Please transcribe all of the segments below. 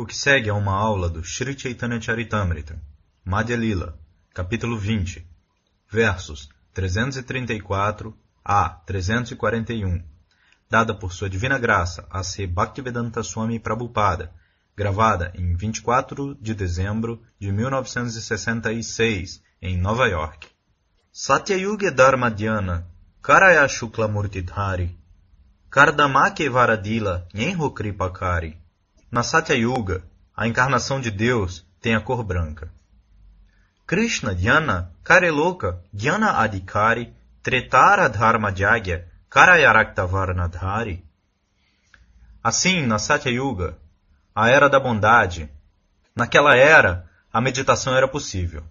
O que segue é uma aula do Sri Chaitanya Charitamrita, Madhya Lila, capítulo 20, versos 334 a 341, dada por Sua Divina Graça a C. Bhaktivedanta Swami Prabhupada, gravada em 24 de dezembro de 1966, em Nova York. Satyayuga Dharmadhyana, Karaya Shukla Murtidhari, Kardamake Varadila, Nyenho Kripakari. Na Satya Yuga, a encarnação de Deus tem a cor branca. Krishna Dhyana Kareloka Dhyana Adhikari Tretara Dharma Jagya Karayaraktavarnadhari. Assim, na Satya Yuga, a era da bondade, naquela era, a meditação era possível.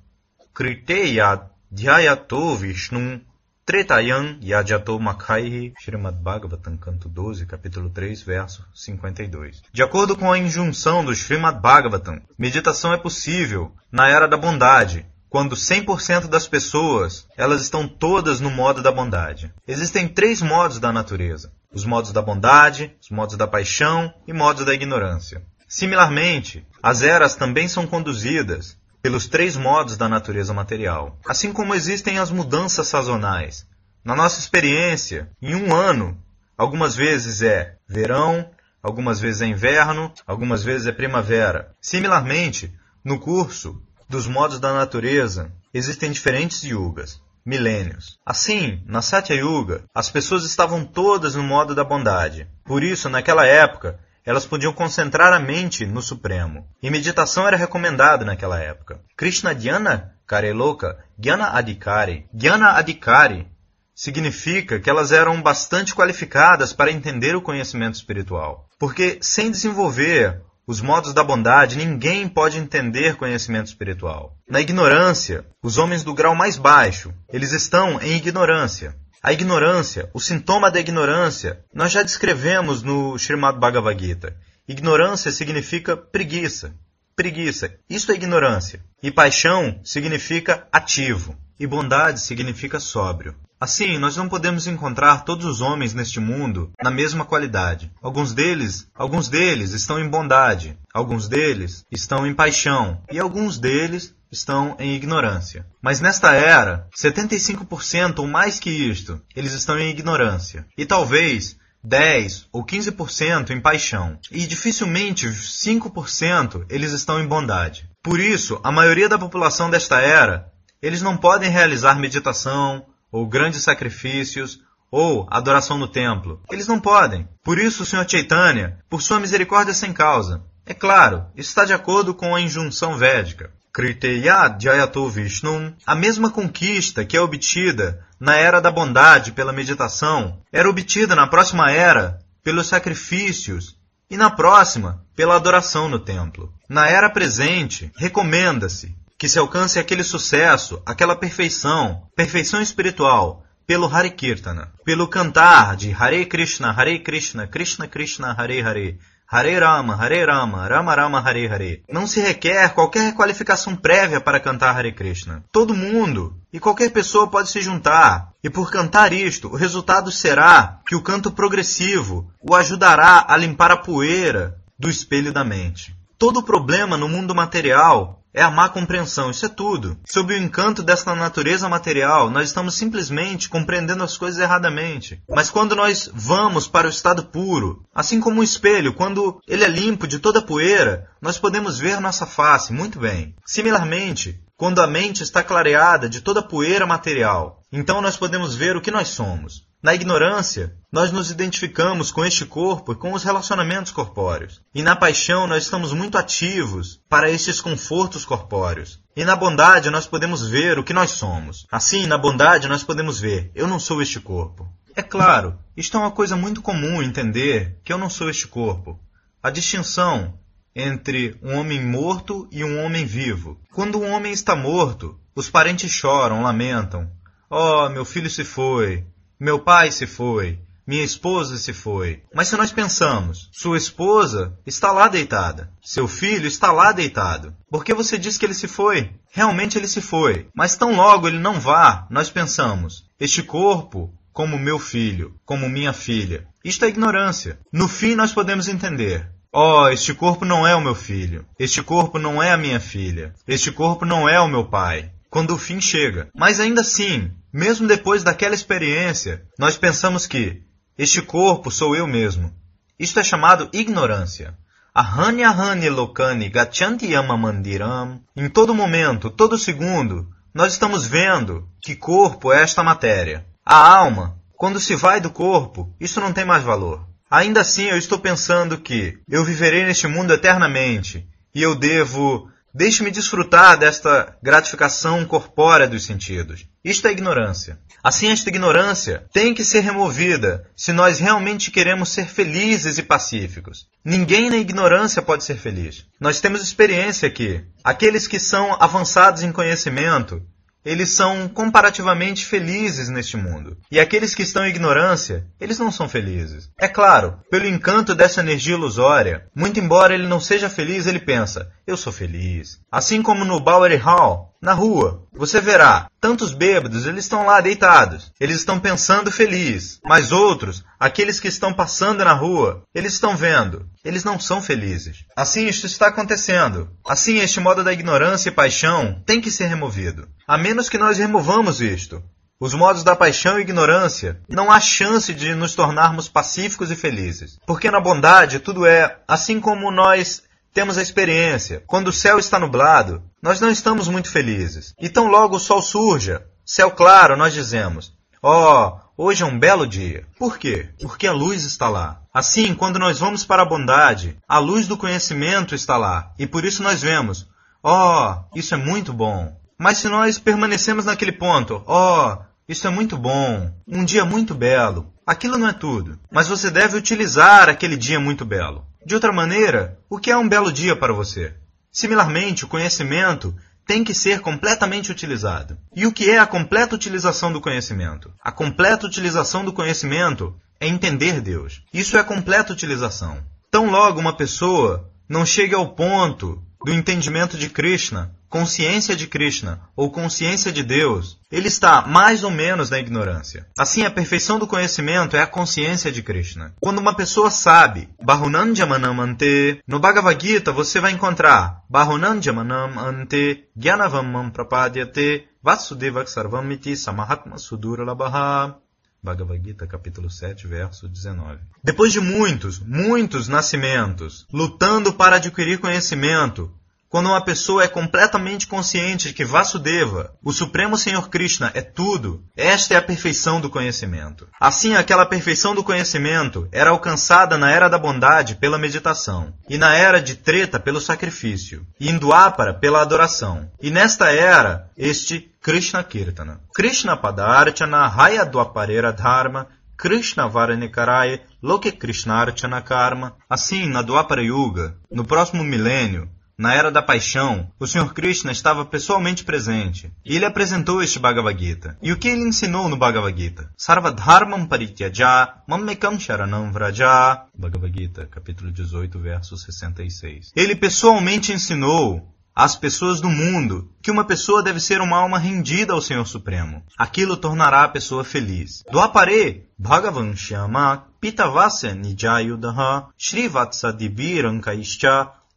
Kriteya Dhyayato Vishnu Tretayam Yajato Makkaihi, Srimad Bhagavatam, canto 12, capítulo 3, verso 52. De acordo com a injunção do Srimad Bhagavatam, meditação é possível na era da bondade, quando 100% das pessoas, elas estão todas no modo da bondade. Existem três modos da natureza: os modos da bondade, os modos da paixão e modos da ignorância. Similarmente, as eras também são conduzidas pelos três modos da natureza material. Assim como existem as mudanças sazonais. Na nossa experiência, em um ano, algumas vezes é verão, algumas vezes é inverno, algumas vezes é primavera. Similarmente, no curso dos modos da natureza, existem diferentes yugas, milênios. Assim, na Satya Yuga, as pessoas estavam todas no modo da bondade. Por isso, naquela época, elas podiam concentrar a mente no Supremo. E meditação era recomendada naquela época. Krishna Dhyana Kareloka Gyana Adhikari. Gyana Adhikari significa que elas eram bastante qualificadas para entender o conhecimento espiritual. Porque sem desenvolver os modos da bondade, ninguém pode entender conhecimento espiritual. Na ignorância, os homens do grau mais baixo, eles estão em ignorância. A ignorância, o sintoma da ignorância, nós já descrevemos no Srimad Bhagavad Gita. Ignorância significa preguiça. Preguiça, isso é ignorância. E paixão significa ativo. E bondade significa sóbrio. Assim, nós não podemos encontrar todos os homens neste mundo na mesma qualidade. Alguns deles, alguns deles estão em bondade, alguns deles estão em paixão e alguns deles estão em ignorância. Mas nesta era, 75% ou mais que isto, eles estão em ignorância. E talvez 10 ou 15% em paixão. E dificilmente 5% eles estão em bondade. Por isso, a maioria da população desta era, eles não podem realizar meditação, ou grandes sacrifícios, ou adoração no templo. Eles não podem. Por isso, o Senhor Chaitanya, por sua misericórdia sem causa. É claro, está de acordo com a injunção védica. Kriteya Jayatu Vishnu, a mesma conquista que é obtida na era da bondade pela meditação, era obtida na próxima era pelos sacrifícios e na próxima pela adoração no templo. Na era presente, recomenda-se que se alcance aquele sucesso, aquela perfeição, perfeição espiritual, pelo Hare Kirtana, pelo cantar de Hare Krishna, Hare Krishna, Krishna Krishna, Hare Hare, Hare Rama, Hare Rama, Rama Rama, Hare Hare. Não se requer qualquer qualificação prévia para cantar Hare Krishna. Todo mundo e qualquer pessoa pode se juntar. E por cantar isto, o resultado será que o canto progressivo o ajudará a limpar a poeira do espelho da mente. Todo problema no mundo material é a má compreensão, isso é tudo. Sob o encanto desta natureza material, nós estamos simplesmente compreendendo as coisas erradamente. Mas quando nós vamos para o estado puro, assim como um espelho, quando ele é limpo de toda poeira, nós podemos ver nossa face muito bem. Similarmente, quando a mente está clareada de toda poeira material, então nós podemos ver o que nós somos. Na ignorância, nós nos identificamos com este corpo e com os relacionamentos corpóreos. E na paixão, nós estamos muito ativos para estes confortos corpóreos. E na bondade, nós podemos ver o que nós somos. Assim, na bondade, nós podemos ver: eu não sou este corpo. É claro, isto é uma coisa muito comum entender que eu não sou este corpo. A distinção entre um homem morto e um homem vivo. Quando um homem está morto, os parentes choram, lamentam. Oh, meu filho se foi, meu pai se foi. Minha esposa se foi. Mas se nós pensamos, sua esposa está lá deitada. Seu filho está lá deitado. Por que você diz que ele se foi? Realmente ele se foi. Mas tão logo ele não vá, nós pensamos, este corpo como meu filho, como minha filha. Isto é ignorância. No fim, nós podemos entender. Oh, este corpo não é o meu filho. Este corpo não é a minha filha. Este corpo não é o meu pai. Quando o fim chega. Mas ainda assim, mesmo depois daquela experiência, nós pensamos que este corpo sou eu mesmo. Isto é chamado ignorância. Ahani ahani lokani gachanti yama mandiram. Em todo momento, todo segundo, nós estamos vendo que corpo é esta matéria. A alma, quando se vai do corpo, isso não tem mais valor. Ainda assim, eu estou pensando que eu viverei neste mundo eternamente e eu devo. Deixe-me desfrutar desta gratificação corpórea dos sentidos. Isto é ignorância. Assim, esta ignorância tem que ser removida se nós realmente queremos ser felizes e pacíficos. Ninguém na ignorância pode ser feliz. Nós temos experiência que aqueles que são avançados em conhecimento eles são comparativamente felizes neste mundo. E aqueles que estão em ignorância, eles não são felizes. É claro, pelo encanto dessa energia ilusória, muito embora ele não seja feliz, ele pensa: eu sou feliz. Assim como no Bowery Hall, na rua, você verá tantos bêbados, eles estão lá deitados. Eles estão pensando feliz. Mas outros, aqueles que estão passando na rua, eles estão vendo. Eles não são felizes. Assim isto está acontecendo. Assim este modo da ignorância e paixão tem que ser removido. A menos que nós removamos isto, os modos da paixão e ignorância, não há chance de nos tornarmos pacíficos e felizes. Porque na bondade tudo é assim como nós temos a experiência. Quando o céu está nublado, nós não estamos muito felizes. E tão logo o sol surja, céu claro, nós dizemos: Ó, oh, hoje é um belo dia. Por quê? Porque a luz está lá. Assim, quando nós vamos para a bondade, a luz do conhecimento está lá. E por isso nós vemos: Ó, oh, isso é muito bom. Mas se nós permanecemos naquele ponto, ó, oh, isso é muito bom, um dia muito belo, aquilo não é tudo. Mas você deve utilizar aquele dia muito belo. De outra maneira, o que é um belo dia para você? Similarmente, o conhecimento tem que ser completamente utilizado. E o que é a completa utilização do conhecimento? A completa utilização do conhecimento é entender Deus. Isso é completa utilização. Tão logo uma pessoa não chega ao ponto do entendimento de Krishna, consciência de Krishna ou consciência de Deus, ele está mais ou menos na ignorância. Assim, a perfeição do conhecimento é a consciência de Krishna. Quando uma pessoa sabe Bahunanjamanam ante, no Bhagavad Gita você vai encontrar Bahunanjamanam ante Gyanavamam prapadyate Vasudeva Sarvamiti Samahatma Suduralabaha Bhagavad Gita, capítulo 7, verso 19. Depois de muitos, muitos nascimentos, lutando para adquirir conhecimento, quando uma pessoa é completamente consciente de que Vasudeva, o Supremo Senhor Krishna, é tudo, esta é a perfeição do conhecimento. Assim, aquela perfeição do conhecimento era alcançada na era da bondade pela meditação, e na era de Treta pelo sacrifício, e em Dwapara pela adoração. E nesta era, este Krishna Kirtana. Krishna Padarchana Haya Dwaparera Dharma Krishna Varanikaraya Loke Krishnarchana Karma. Assim, na Dwapara Yuga, no próximo milênio, na era da paixão, o Sr. Krishna estava pessoalmente presente e ele apresentou este Bhagavad Gita. E o que ele ensinou no Bhagavad Gita? Sarvadharmam parityaja mammekam sharanam vraja. Bhagavad Gita, capítulo 18, verso 66. Ele pessoalmente ensinou às pessoas do mundo que uma pessoa deve ser uma alma rendida ao Senhor Supremo. Aquilo tornará a pessoa feliz. Do apare, Bhagavan Shyama Pitavasya Nijayudaha Srivatsa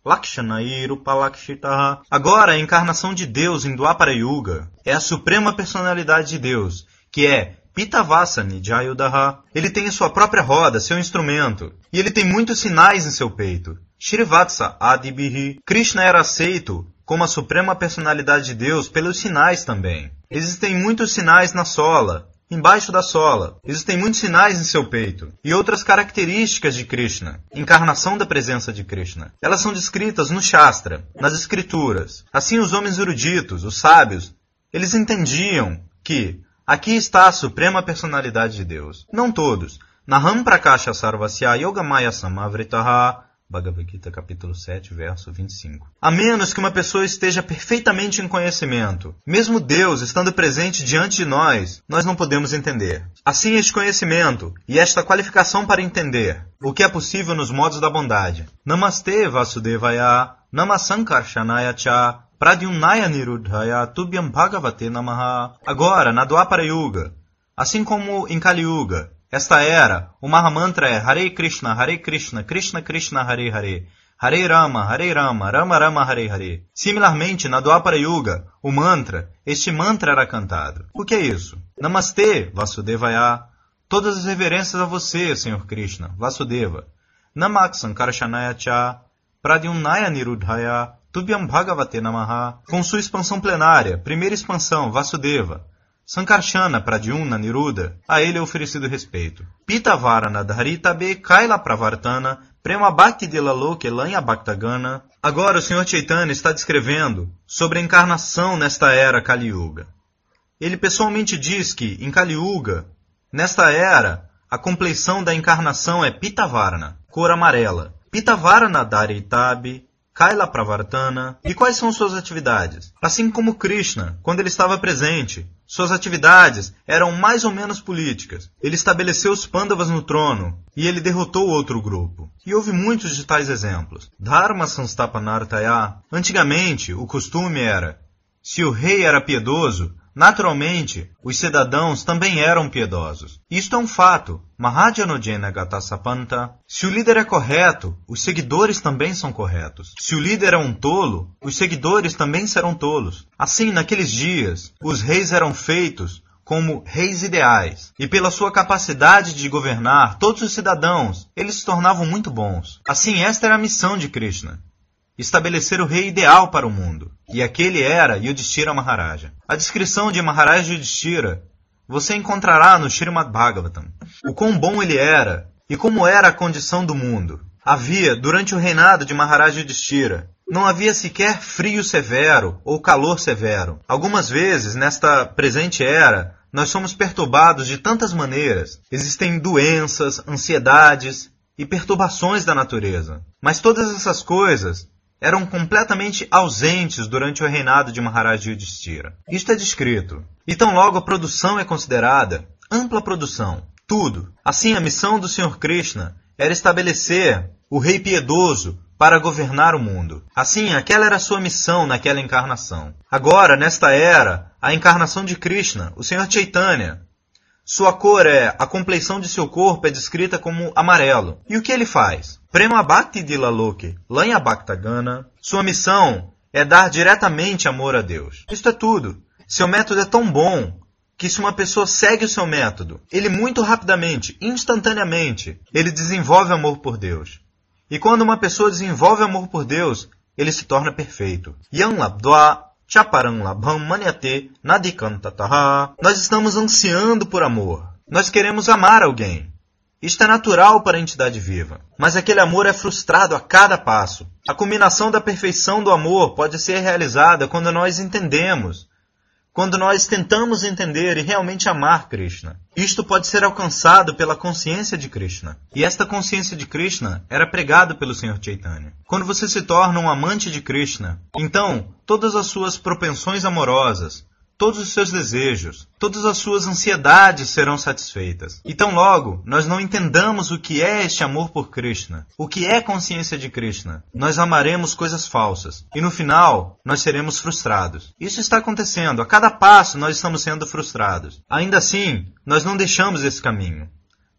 Divirankaischa Lakshanairupa Agora, a encarnação de Deus em Dwapara Yuga é a suprema personalidade de Deus, que é Pitavasani Jayudaha. Ele tem sua própria roda, seu instrumento, e ele tem muitos sinais em seu peito. Shrivatsa Adibihi. Krishna era aceito como a suprema personalidade de Deus pelos sinais também. Existem muitos sinais na sola, embaixo da sola. Existem muitos sinais em seu peito e outras características de Krishna, encarnação da presença de Krishna. Elas são descritas no Shastra, nas escrituras. Assim, os homens eruditos, os sábios, eles entendiam que aqui está a suprema personalidade de Deus. Não todos. Naham Prakasha Sarvasya Yogamaya Samavritaha Bhagavad Gita, capítulo 7, verso 25. A menos que uma pessoa esteja perfeitamente em conhecimento, mesmo Deus estando presente diante de nós, nós não podemos entender. Assim, este conhecimento e esta qualificação para entender o que é possível nos modos da bondade. Namaste Vasudevaya, Namasankarshanaya Cha, Pradyumnaya Nirudhaya, Tubhyam Bhagavate Namaha. Agora, na Dwapara Yuga, assim como em Kali Yuga, Esta era, o Mahamantra é Hare Krishna, Hare Krishna, Krishna Krishna, Hare Hare. Hare Rama, Hare Rama, Rama Rama, Hare Hare. Similarmente, na Dwapara Yuga, o mantra, este mantra era cantado. O que é isso? Namastê, Vasudevaya. Todas as reverências a você, Senhor Krishna, Vasudeva. Namak Sankarshanaya Cha, Pradyumnaya Nirudhaya, Tubhyam Bhagavate Namaha. Com sua expansão plenária, primeira expansão, Vasudeva. Sankarshana Pradyumna Niruda, a ele é oferecido respeito. Pitavarana Dharitabe Kaila Pravartana Prema Bhakti de Laloke Lanya Bhaktagana. Agora o Sr. Chaitanya está descrevendo sobre a encarnação nesta era Kali Yuga. Ele pessoalmente diz que, em Kali Yuga, nesta era, a compleição da encarnação é Pitavarana, cor amarela. Pitavarana Dharitabe Kaila Pravartana. E quais são suas atividades? Assim como Krishna, quando ele estava presente, suas atividades eram mais ou menos políticas. Ele estabeleceu os Pandavas no trono e ele derrotou outro grupo. E houve muitos de tais exemplos. Dharma Sanstapanartaya. Antigamente, o costume era: se o rei era piedoso, Naturalmente, os cidadãos também eram piedosos. Isto é um fato. Mahajanojena Gatasapanta. Se o líder é correto, os seguidores também são corretos. Se o líder é um tolo, os seguidores também serão tolos. Assim, naqueles dias, os reis eram feitos como reis ideais, e pela sua capacidade de governar todos os cidadãos, eles se tornavam muito bons. Assim, esta era a missão de Krishna estabelecer o rei ideal para o mundo. E aquele era Yudhishthira Maharaja. A descrição de Maharaja Yudhishthira você encontrará no Srimad Bhagavatam. O quão bom ele era e como era a condição do mundo. Havia, durante o reinado de Maharaja Yudhishthira, não havia sequer frio severo ou calor severo. Algumas vezes, nesta presente era, nós somos perturbados de tantas maneiras. Existem doenças, ansiedades e perturbações da natureza. Mas todas essas coisas eram completamente ausentes durante o reinado de Maharaj Yudhishthira. Isto é descrito. E tão logo a produção é considerada ampla produção, tudo. Assim, a missão do Sr. Krishna era estabelecer o rei piedoso para governar o mundo. Assim, aquela era sua missão naquela encarnação. Agora, nesta era, a encarnação de Krishna, o Sr. Chaitanya, sua cor é, a compleição de seu corpo é descrita como amarelo. E o que ele faz? Prema Bhakti de Laloke, Lanya Bhaktagana, sua missão é dar diretamente amor a Deus. Isto é tudo. Seu método é tão bom que se uma pessoa segue o seu método, ele muito rapidamente, instantaneamente, ele desenvolve amor por Deus. E quando uma pessoa desenvolve amor por Deus, ele se torna perfeito. Yan Labdwa Chaparam Labham Manyate Nadikantataha. Nós estamos ansiando por amor. Nós queremos amar alguém. Isto é natural para a entidade viva. Mas aquele amor é frustrado a cada passo. A culminação da perfeição do amor pode ser realizada quando nós entendemos quando nós tentamos entender e realmente amar Krishna. Isto pode ser alcançado pela consciência de Krishna. E esta consciência de Krishna era pregada pelo Sr. Chaitanya. Quando você se torna um amante de Krishna, então todas as suas propensões amorosas, todos os seus desejos, todas as suas ansiedades serão satisfeitas. E tão logo nós não entendamos o que é este amor por Krishna, o que é consciência de Krishna, nós amaremos coisas falsas e no final nós seremos frustrados. Isso está acontecendo, a cada passo nós estamos sendo frustrados. Ainda assim, nós não deixamos esse caminho.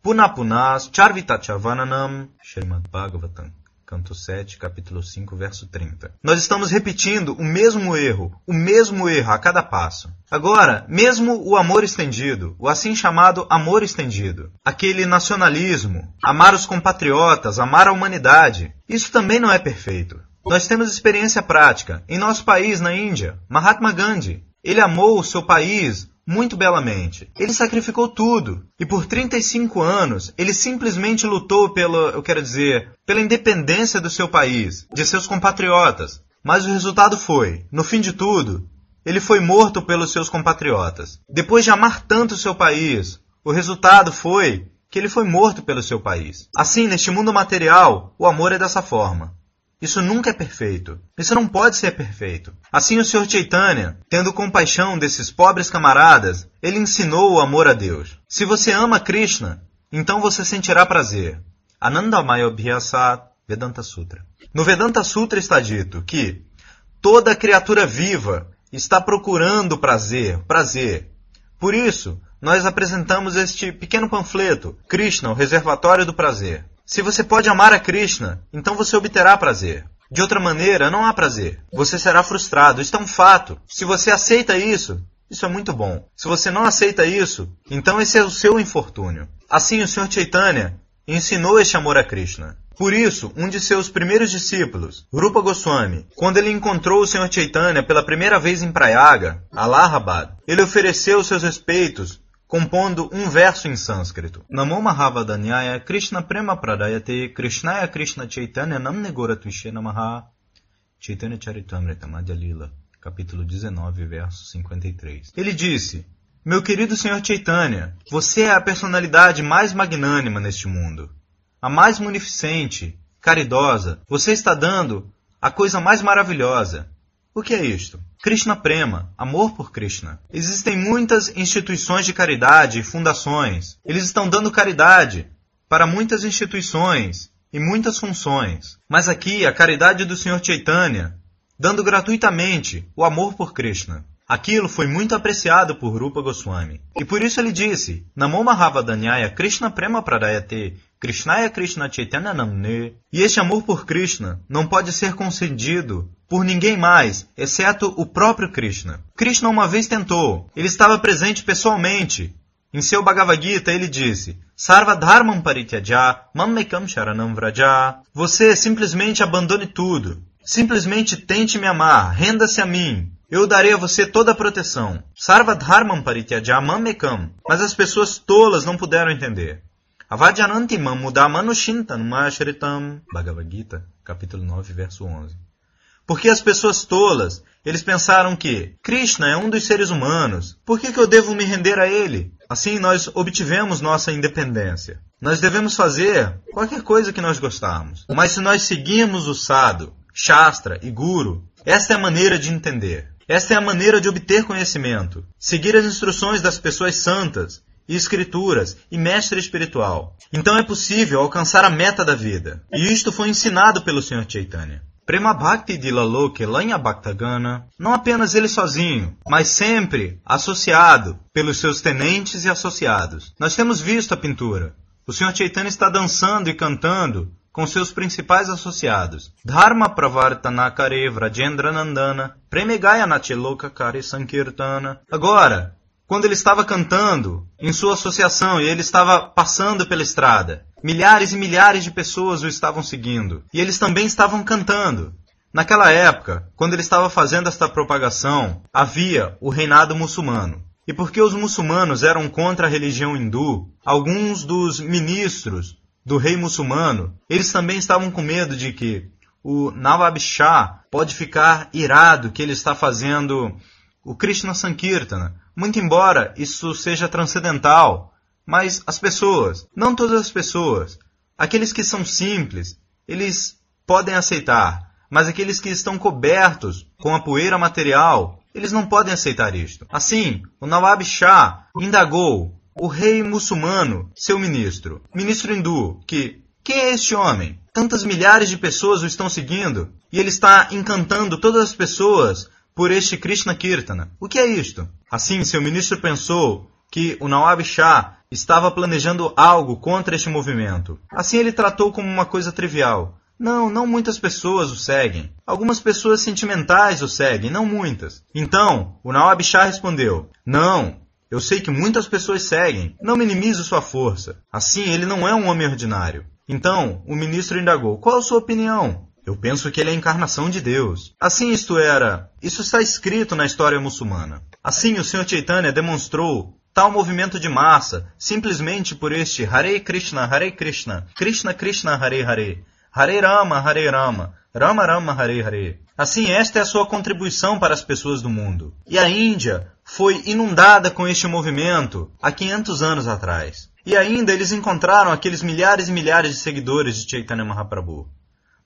Punapunas Charvitachavananam Srimad Bhagavatam canto 7, capítulo 5, verso 30. Nós estamos repetindo o mesmo erro, o mesmo erro a cada passo. Agora, mesmo o amor estendido, o assim chamado amor estendido, aquele nacionalismo, amar os compatriotas, amar a humanidade, isso também não é perfeito. Nós temos experiência prática. Em nosso país, na Índia, Mahatma Gandhi, ele amou o seu país, muito belamente. Ele sacrificou tudo e por 35 anos ele simplesmente lutou pela, eu quero dizer, pela independência do seu país, de seus compatriotas. Mas o resultado foi, no fim de tudo, ele foi morto pelos seus compatriotas. Depois de amar tanto o seu país, o resultado foi que ele foi morto pelo seu país. Assim, neste mundo material, o amor é dessa forma. Isso nunca é perfeito. Isso não pode ser perfeito. Assim o Sr. Chaitanya, tendo compaixão desses pobres camaradas, ele ensinou o amor a Deus. Se você ama Krishna, então você sentirá prazer. Anandamaya Abhyasat Vedanta Sutra. No Vedanta Sutra está dito que toda criatura viva está procurando prazer, prazer. Por isso, nós apresentamos este pequeno panfleto, Krishna, o reservatório do prazer. Se você pode amar a Krishna, então você obterá prazer. De outra maneira, não há prazer. Você será frustrado. Isto é um fato. Se você aceita isso, isso é muito bom. Se você não aceita isso, então esse é o seu infortúnio. Assim, o Sr. Chaitanya ensinou este amor a Krishna. Por isso, um de seus primeiros discípulos, Rupa Goswami, quando ele encontrou o Sr. Chaitanya pela primeira vez em Prayaga, Allahabad, ele ofereceu seus respeitos compondo um verso em sânscrito. Namo Mahavadanyaya Krishna Prema Pradayate Krishnaya Krishna Chaitanya Namne Goratvishe Namaha Chaitanya Charitamrita Madhya Lila, capítulo 19, verso 53. Ele disse, meu querido Sr. Chaitanya, você é a personalidade mais magnânima neste mundo a mais munificente, caridosa, você está dando a coisa mais maravilhosa. O que é isto? Krishna Prema, amor por Krishna. Existem muitas instituições de caridade e fundações. Eles estão dando caridade para muitas instituições e muitas funções. Mas aqui a caridade do Sr. Chaitanya, dando gratuitamente o amor por Krishna. Aquilo foi muito apreciado por Rupa Goswami. E por isso ele disse, Namo Mahavadanyaya Krishna Prema Pradayate Krishnaya Krishna Chaitanya Namne. E este amor por Krishna não pode ser concedido por ninguém mais, exceto o próprio Krishna. Krishna uma vez tentou. Ele estava presente pessoalmente. Em seu Bhagavad Gita ele disse, Sarva Dharmam Parityaja Mammekam Sharanam Vraja. Você simplesmente abandone tudo. Simplesmente tente me amar, renda-se a mim. Eu darei a você toda a proteção. Sarva Dharmam Parityajamam Mekam. Mas as pessoas tolas não puderam entender. Avadyananti Mamudamanushintanu Mashritam. Bhagavad Gita, capítulo 9, verso 11. Porque as pessoas tolas, eles pensaram que Krishna é um dos seres humanos, por que, que eu devo me render a ele? Assim nós obtivemos nossa independência. Nós devemos fazer qualquer coisa que nós gostarmos. Mas se nós seguirmos o Sado, Shastra e Guru, esta é a maneira de entender. Esta é a maneira de obter conhecimento. Seguir as instruções das pessoas santas, e escrituras e mestre espiritual. Então é possível alcançar a meta da vida. E isto foi ensinado pelo Sr. Chaitanya. Prema Bhakti de não apenas ele sozinho, mas sempre associado pelos seus tenentes e associados. Nós temos visto a pintura. O Sr. Chaitanya está dançando e cantando com seus principais associados. Dharma Pravartana Kare Vrajendra Nandana, Premigaya Nachiloka Kare Sankirtana. Agora, quando ele estava cantando em sua associação e ele estava passando pela estrada, milhares e milhares de pessoas o estavam seguindo. E eles também estavam cantando. Naquela época, quando ele estava fazendo esta propagação, havia o reinado muçulmano. E porque os muçulmanos eram contra a religião hindu, alguns dos ministros do rei muçulmano, eles também estavam com medo de que o Nawab Shah pode ficar irado que ele está fazendo o Krishna Sankirtana. Muito embora isso seja transcendental, mas as pessoas, não todas as pessoas, aqueles que são simples, eles podem aceitar, mas aqueles que estão cobertos com a poeira material, eles não podem aceitar isto. Assim, o Nawab Shah indagou o rei muçulmano, seu ministro, ministro hindu, que quem é este homem? Tantas milhares de pessoas o estão seguindo e ele está encantando todas as pessoas por este Krishna Kirtana. O que é isto? Assim, seu ministro pensou que o Nawab Shah estava planejando algo contra este movimento. Assim ele tratou como uma coisa trivial. Não, não muitas pessoas o seguem. Algumas pessoas sentimentais o seguem, não muitas. Então, o Nawab Shah respondeu: Não, eu sei que muitas pessoas seguem. Não minimize sua força. Assim, ele não é um homem ordinário. Então, o ministro indagou: Qual a sua opinião? Eu penso que ele é a encarnação de Deus. Assim isto era. Isso está escrito na história muçulmana. Assim, o Sr. Chaitanya demonstrou tal movimento de massa simplesmente por este Hare Krishna, Hare Krishna, Krishna Krishna, Hare Hare, Hare Rama, Hare Rama, Rama Rama, Hare Hare. Assim, esta é a sua contribuição para as pessoas do mundo. E a Índia foi inundada com este movimento há 500 anos atrás. E ainda eles encontraram aqueles milhares e milhares de seguidores de Chaitanya Mahaprabhu.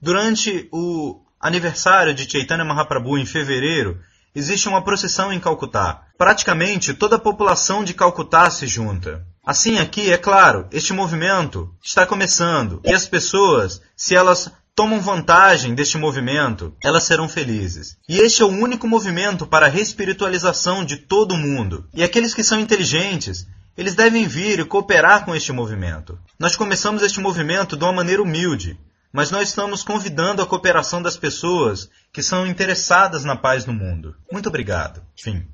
Durante o aniversário de Chaitanya Mahaprabhu em fevereiro, existe uma procissão em Calcutá. Praticamente toda a população de Calcutá se junta. Assim, aqui, é claro, este movimento está começando e as pessoas, se elas tomam vantagem deste movimento, elas serão felizes. E este é o único movimento para a respiritualização de todo o mundo. E aqueles que são inteligentes, Eles devem vir e cooperar com este movimento. Nós começamos este movimento de uma maneira humilde, mas nós estamos convidando a cooperação das pessoas que são interessadas na paz no mundo. Muito obrigado. Fim.